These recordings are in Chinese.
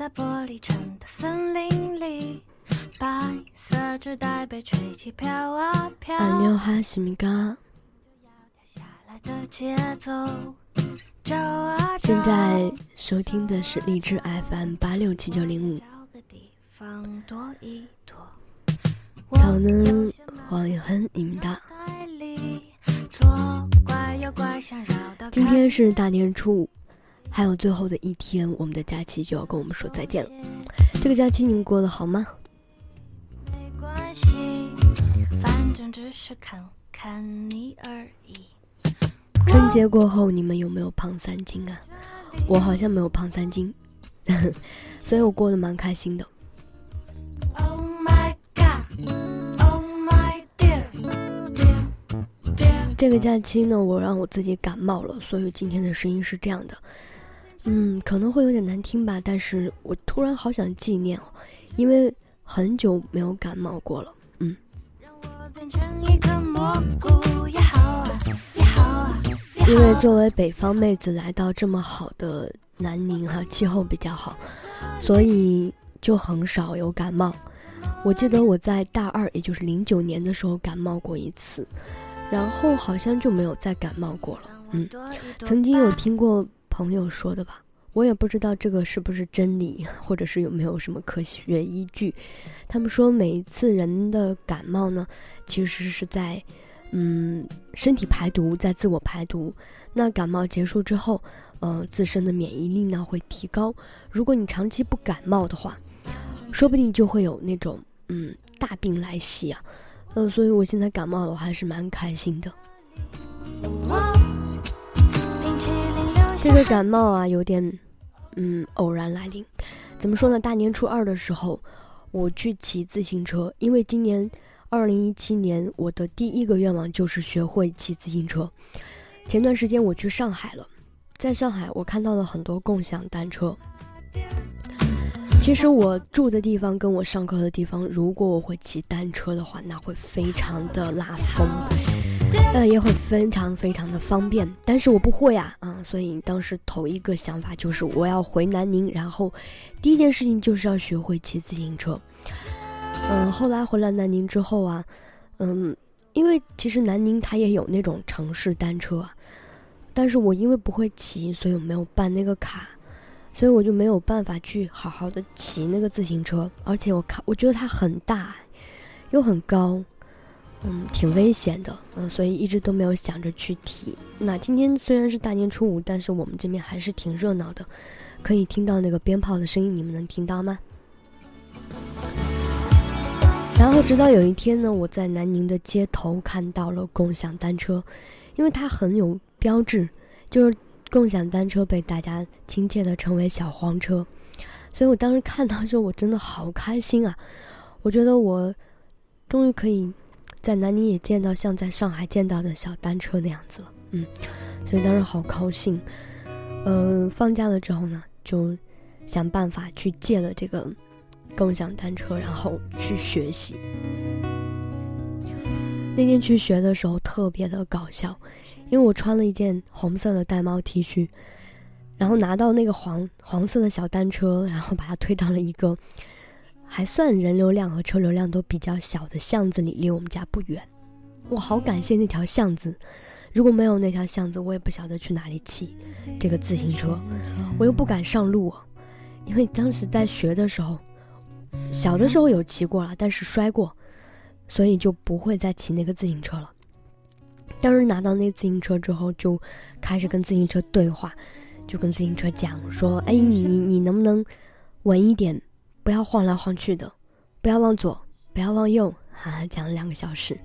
在玻璃城的森林里，白色纸袋被吹起飘啊飘。안녕하십니까？下来的节奏，找啊找。现在收听的是荔枝 FM 八六七九零五。找个地方躲一躲。 저는황영한입니다。袋里左拐右拐，想绕到今天是大年初五， 还有最后的一天，我们的假期就要跟我们说再见了。这个假期你们过得好吗？没关系，反正只是看看你而已。春节过后，你们有没有胖三斤啊？我好像没有胖三斤，所以我过得蛮开心的。Oh my god, oh my dear, dear, dear。这个假期呢，我让我自己感冒了，所以今天的声音是这样的。嗯，可能会有点难听吧，但是我突然好想纪念哦，因为很久没有感冒过了。嗯，因为作为北方妹子来到这么好的南宁哈、气候比较好，所以就很少有感冒。我记得我在大二，也就是零九年的时候感冒过一次，然后好像就没有再感冒过了。嗯，曾经有听过朋友说的吧，我也不知道这个是不是真理，或者是有没有什么科学依据。他们说每一次人的感冒呢，其实是在，嗯，身体排毒，在自我排毒。那感冒结束之后，呃，自身的免疫力呢会提高。如果你长期不感冒的话，说不定就会有那种嗯大病来袭啊。呃，所以我现在感冒了，我还是蛮开心的。这个感冒啊，有点，嗯，偶然来临。怎么说呢？大年初二的时候，我去骑自行车，因为今年二零一七年我的第一个愿望就是学会骑自行车。前段时间我去上海了，在上海我看到了很多共享单车。其实我住的地方跟我上课的地方，如果我会骑单车的话，那会非常的拉风。呃，也会非常非常的方便，但是我不会啊，啊，所以当时头一个想法就是我要回南宁，然后第一件事情就是要学会骑自行车。嗯、后来回来南宁之后啊，嗯，因为其实南宁它也有那种城市单车，但是我因为不会骑，所以我没有办那个卡，所以我就没有办法去好好的骑那个自行车，而且我看我觉得它很大，又很高。嗯，挺危险的，嗯，所以一直都没有想着去提。那今天虽然是大年初五，但是我们这边还是挺热闹的，可以听到那个鞭炮的声音，你们能听到吗？然后直到有一天呢，我在南宁的街头看到了共享单车，因为它很有标志，就是共享单车被大家亲切的称为小黄车，所以我当时看到之后，我真的好开心啊！我觉得我终于可以。在南宁也见到像在上海见到的小单车那样子了，嗯，所以当时好高兴。嗯、呃，放假了之后呢，就想办法去借了这个共享单车，然后去学习。那天去学的时候特别的搞笑，因为我穿了一件红色的带帽 T 恤，然后拿到那个黄黄色的小单车，然后把它推到了一个。还算人流量和车流量都比较小的巷子里，离我们家不远。我好感谢那条巷子，如果没有那条巷子，我也不晓得去哪里骑这个自行车。我又不敢上路，因为当时在学的时候，小的时候有骑过了，但是摔过，所以就不会再骑那个自行车了。当时拿到那自行车之后，就开始跟自行车对话，就跟自行车讲说：“哎，你你你能不能稳一点？”不要晃来晃去的，不要往左，不要往右，哈、啊，讲了两个小时。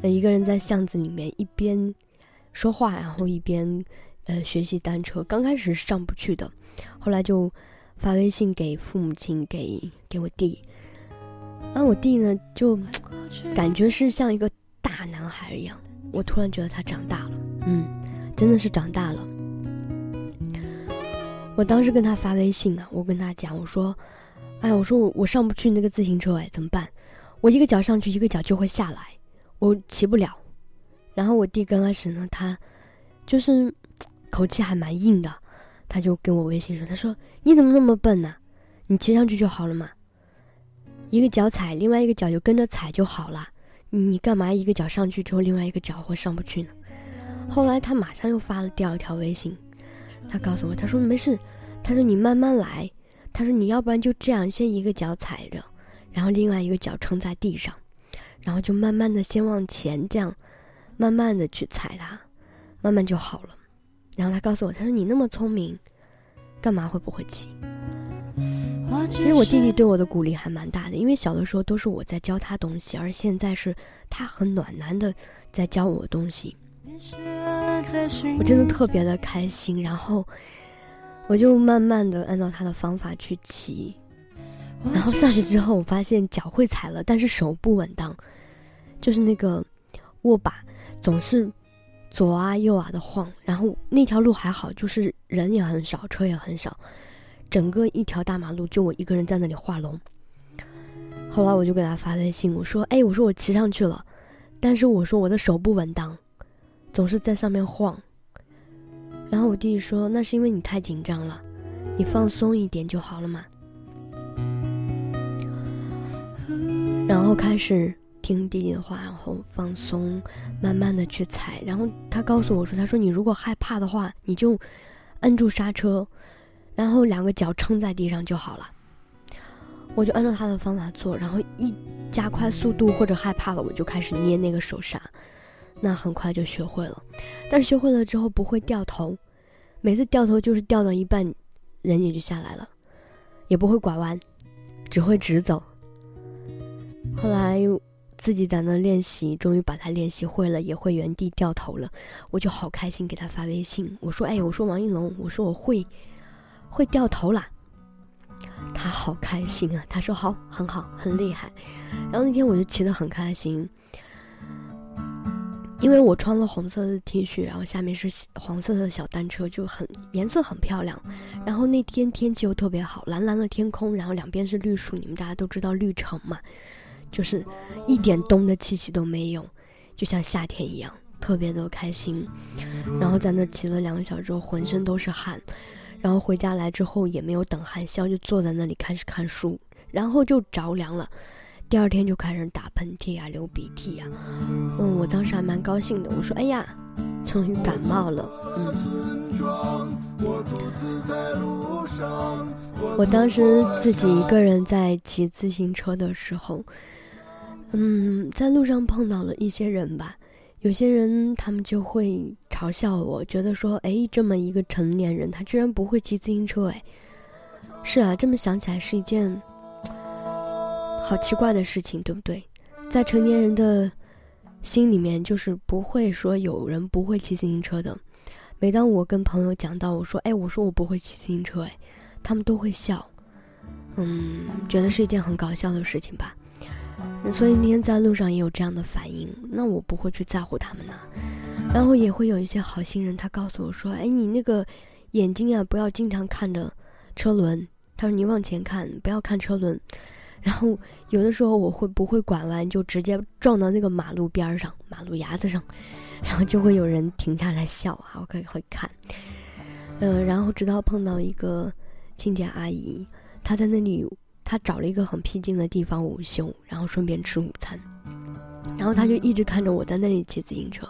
那一个人在巷子里面一边说话，然后一边呃学习单车。刚开始是上不去的，后来就发微信给父母亲，给给我弟。那我弟呢，就感觉是像一个大男孩一样。我突然觉得他长大了，嗯，真的是长大了。我当时跟他发微信啊，我跟他讲，我说。哎，我说我我上不去那个自行车，哎，怎么办？我一个脚上去，一个脚就会下来，我骑不了。然后我弟刚开始呢，他就是口气还蛮硬的，他就跟我微信说：“他说你怎么那么笨呢、你骑上去就好了嘛，一个脚踩，另外一个脚就跟着踩就好了。你干嘛一个脚上去之后，另外一个脚会上不去呢？后来他马上又发了第二条微信，他告诉我，他说没事，他说你慢慢来，他说你要不然就这样，先一个脚踩着，然后另外一个脚撑在地上，然后就慢慢的先往前，这样慢慢的去踩它，慢慢就好了。然后他告诉我，他说你那么聪明，干嘛会不会骑？其实我弟弟对我的鼓励还蛮大的，因为小的时候都是我在教他东西，而现在是他很暖男的在教我东西，我真的特别的开心。然后我就慢慢的按照他的方法去骑，然后上去之后，我发现脚会踩了，但是手不稳当，就是那个握把总是左啊右啊的晃。然后那条路还好，就是人也很少，车也很少。整个一条大马路就我一个人在那里画龙。后来我就给他发微信，我说：“哎，我说我骑上去了，但是我说我的手不稳当，总是在上面晃。”然后我弟弟说：“那是因为你太紧张了，你放松一点就好了嘛。”然后开始听弟弟的话，然后放松，慢慢的去踩。然后他告诉我说：“他说你如果害怕的话，你就摁住刹车。”然后两个脚撑在地上就好了，我就按照他的方法做，然后一加快速度或者害怕了，我就开始捏那个手刹，那很快就学会了。但是学会了之后不会掉头，每次掉头就是掉到一半，人也就下来了，也不会拐弯，只会直走。后来自己在那练习，终于把它练习会了，也会原地掉头了，我就好开心，给他发微信，我说：“哎，我说王一龙，我说我会。”会掉头啦，他好开心啊！他说好，很好，很厉害。然后那天我就骑得很开心，因为我穿了红色的 T 恤，然后下面是黄色的小单车，就很颜色很漂亮。然后那天天气又特别好，蓝蓝的天空，然后两边是绿树，你们大家都知道绿城嘛，就是一点冬的气息都没有，就像夏天一样，特别的开心。然后在那骑了两个小时之后，浑身都是汗。然后回家来之后也没有等汗消，就坐在那里开始看书，然后就着凉了，第二天就开始打喷嚏啊、流鼻涕啊。嗯，我当时还蛮高兴的，我说：“哎呀，终于感冒了。”嗯，我当时自己一个人在骑自行车的时候，嗯，在路上碰到了一些人吧。有些人他们就会嘲笑我，觉得说，哎，这么一个成年人，他居然不会骑自行车，哎，是啊，这么想起来是一件好奇怪的事情，对不对？在成年人的心里面，就是不会说有人不会骑自行车的。每当我跟朋友讲到，我说，哎，我说我不会骑自行车，哎，他们都会笑，嗯，觉得是一件很搞笑的事情吧。所以那天在路上也有这样的反应，那我不会去在乎他们呢。然后也会有一些好心人，他告诉我说：“哎，你那个眼睛啊，不要经常看着车轮。”他说：“你往前看，不要看车轮。”然后有的时候我会不会拐弯，就直接撞到那个马路边上、马路牙子上，然后就会有人停下来笑啊，我可以会看。嗯，然后直到碰到一个清洁阿姨，她在那里。她找了一个很僻静的地方午休，然后顺便吃午餐，然后她就一直看着我在那里骑自行车，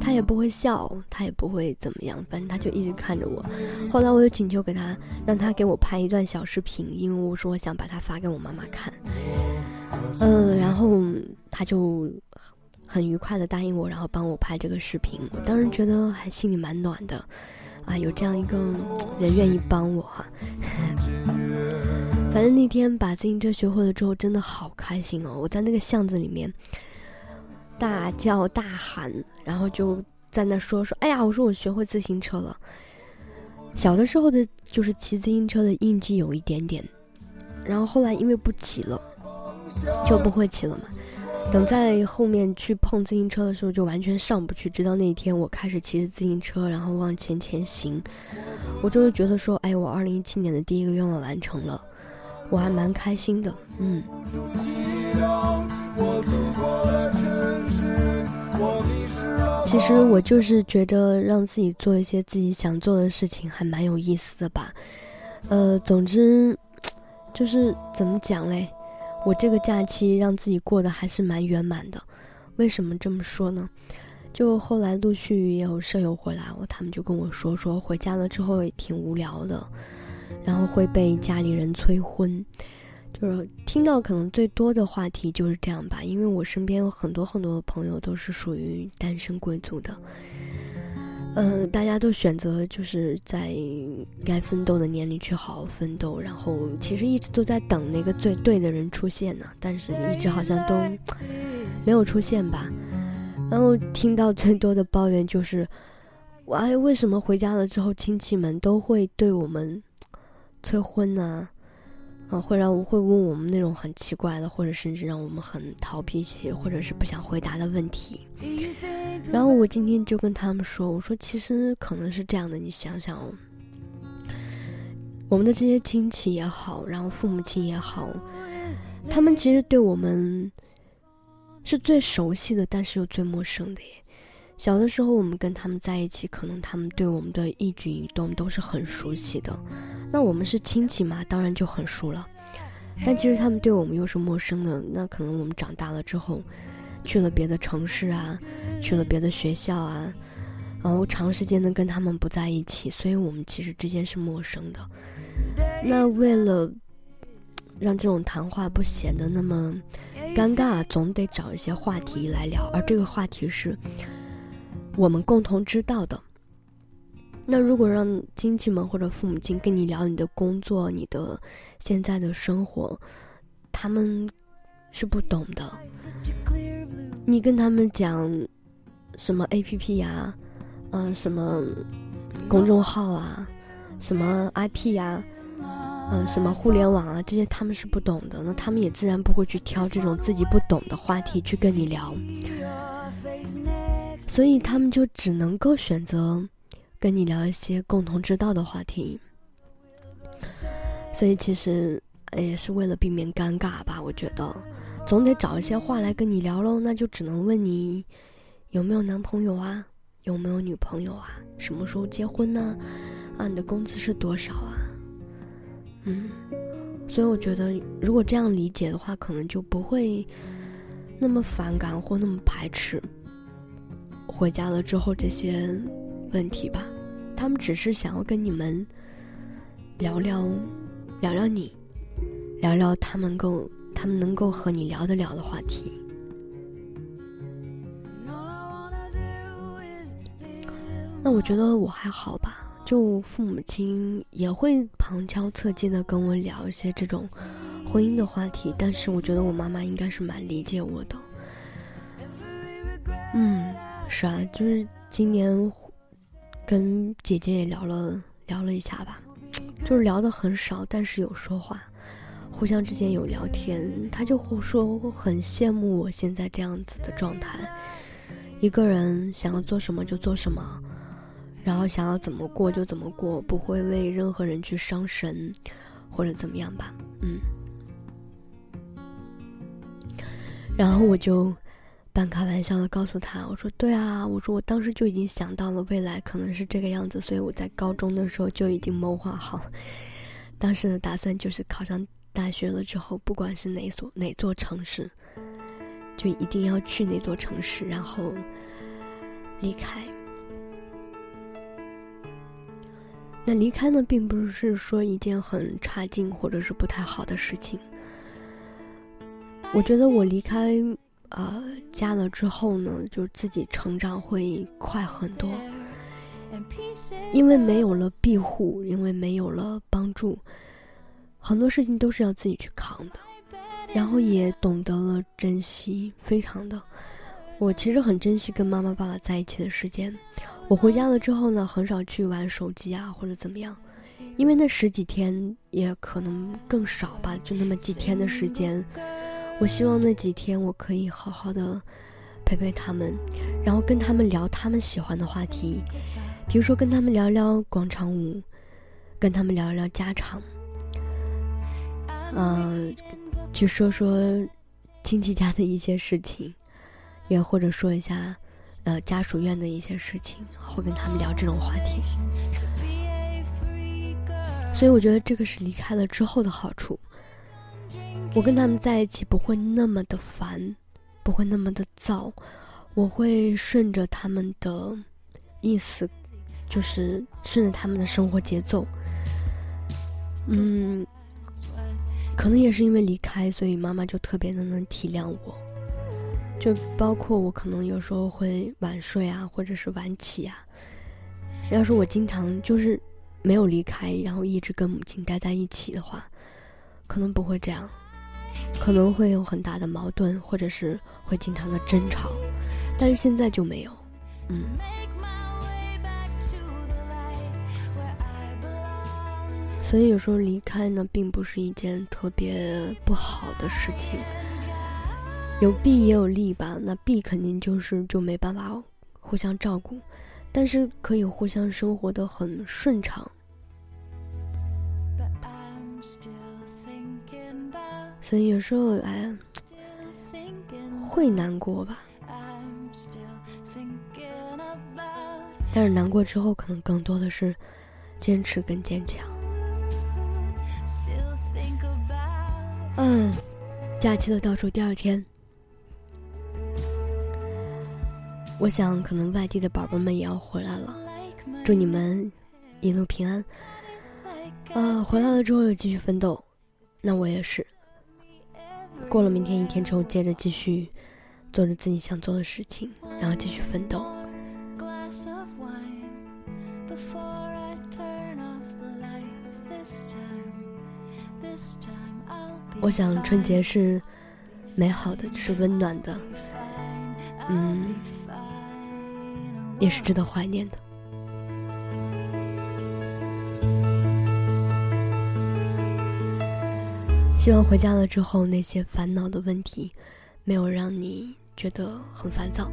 他也不会笑，他也不会怎么样，反正他就一直看着我。后来我就请求给他，让他给我拍一段小视频，因为我说我想把它发给我妈妈看。呃，然后他就很愉快的答应我，然后帮我拍这个视频。我当时觉得还心里蛮暖的，啊，有这样一个人愿意帮我哈。反正那天把自行车学会了之后，真的好开心哦！我在那个巷子里面大叫大喊，然后就在那说说：“哎呀，我说我学会自行车了。”小的时候的，就是骑自行车的印记有一点点，然后后来因为不骑了，就不会骑了嘛。等在后面去碰自行车的时候，就完全上不去。直到那一天，我开始骑着自行车，然后往前前行，我就会觉得说：“哎，我二零一七年的第一个愿望完成了。”我还蛮开心的，嗯。其实我就是觉得让自己做一些自己想做的事情，还蛮有意思的吧。呃，总之，就是怎么讲嘞？我这个假期让自己过得还是蛮圆满的。为什么这么说呢？就后来陆续也有舍友回来，我他们就跟我说说回家了之后也挺无聊的，然后会被家里人催婚，就是听到可能最多的话题就是这样吧。因为我身边有很多很多的朋友都是属于单身贵族的。呃，大家都选择就是在该奋斗的年龄去好好奋斗，然后其实一直都在等那个最对的人出现呢，但是一直好像都没有出现吧。然后听到最多的抱怨就是，哎，为什么回家了之后亲戚们都会对我们催婚呢？会让我会问我们那种很奇怪的，或者甚至让我们很逃避些，或者是不想回答的问题。然后我今天就跟他们说，我说其实可能是这样的，你想想，我们的这些亲戚也好，然后父母亲也好，他们其实对我们是最熟悉的，但是又最陌生的耶。小的时候我们跟他们在一起，可能他们对我们的一举一动都是很熟悉的。那我们是亲戚嘛，当然就很熟了。但其实他们对我们又是陌生的。那可能我们长大了之后，去了别的城市啊，去了别的学校啊，然后长时间的跟他们不在一起，所以我们其实之间是陌生的。那为了让这种谈话不显得那么尴尬，总得找一些话题来聊，而这个话题是我们共同知道的。那如果让亲戚们或者父母亲跟你聊你的工作、你的现在的生活，他们是不懂的。你跟他们讲什么 A P P 呀，嗯，什么公众号啊，什么 I P 呀，嗯，什么互联网啊，这些他们是不懂的。那他们也自然不会去挑这种自己不懂的话题去跟你聊，所以他们就只能够选择。跟你聊一些共同知道的话题，所以其实也是为了避免尴尬吧。我觉得总得找一些话来跟你聊喽，那就只能问你有没有男朋友啊，有没有女朋友啊，什么时候结婚呢？啊，你的工资是多少啊？嗯，所以我觉得如果这样理解的话，可能就不会那么反感或那么排斥回家了之后这些。问题吧，他们只是想要跟你们聊聊，聊聊你，聊聊他们够，他们能够和你聊得了的话题。那我觉得我还好吧，就父母亲也会旁敲侧击的跟我聊一些这种婚姻的话题，但是我觉得我妈妈应该是蛮理解我的。嗯，是啊，就是今年。跟姐姐也聊了聊了一下吧，就是聊的很少，但是有说话，互相之间有聊天。他就说很羡慕我现在这样子的状态，一个人想要做什么就做什么，然后想要怎么过就怎么过，不会为任何人去伤神或者怎么样吧。嗯，然后我就。半开玩笑的告诉他：“我说对啊，我说我当时就已经想到了未来可能是这个样子，所以我在高中的时候就已经谋划好，当时的打算就是考上大学了之后，不管是哪所哪座城市，就一定要去那座城市，然后离开。那离开呢，并不是说一件很差劲或者是不太好的事情。我觉得我离开。”呃，加了之后呢，就是自己成长会快很多，因为没有了庇护，因为没有了帮助，很多事情都是要自己去扛的，然后也懂得了珍惜，非常的。我其实很珍惜跟妈妈爸爸在一起的时间。我回家了之后呢，很少去玩手机啊，或者怎么样，因为那十几天也可能更少吧，就那么几天的时间。我希望那几天我可以好好的陪陪他们，然后跟他们聊他们喜欢的话题，比如说跟他们聊聊广场舞，跟他们聊聊家常，嗯，去说说亲戚家的一些事情，也或者说一下呃家属院的一些事情，会跟他们聊这种话题。所以我觉得这个是离开了之后的好处。我跟他们在一起不会那么的烦，不会那么的燥，我会顺着他们的意思，就是顺着他们的生活节奏。嗯，可能也是因为离开，所以妈妈就特别的能体谅我。就包括我可能有时候会晚睡啊，或者是晚起啊。要是我经常就是没有离开，然后一直跟母亲待在一起的话，可能不会这样，可能会有很大的矛盾，或者是会经常的争吵。但是现在就没有，嗯。所以有时候离开呢，并不是一件特别不好的事情。有弊也有利吧，那弊肯定就是就没办法互相照顾，但是可以互相生活的很顺畅。所以有时候哎，会难过吧，但是难过之后，可能更多的是坚持跟坚强。嗯，假期的倒数第二天。我想，可能外地的宝宝们也要回来了，祝你们一路平安。啊，回来了之后又继续奋斗，那我也是。过了明天一天之后，接着继续做着自己想做的事情，然后继续奋斗。我想春节是美好的，是温暖的，嗯。也是值得怀念的。希望回家了之后，那些烦恼的问题，没有让你觉得很烦躁。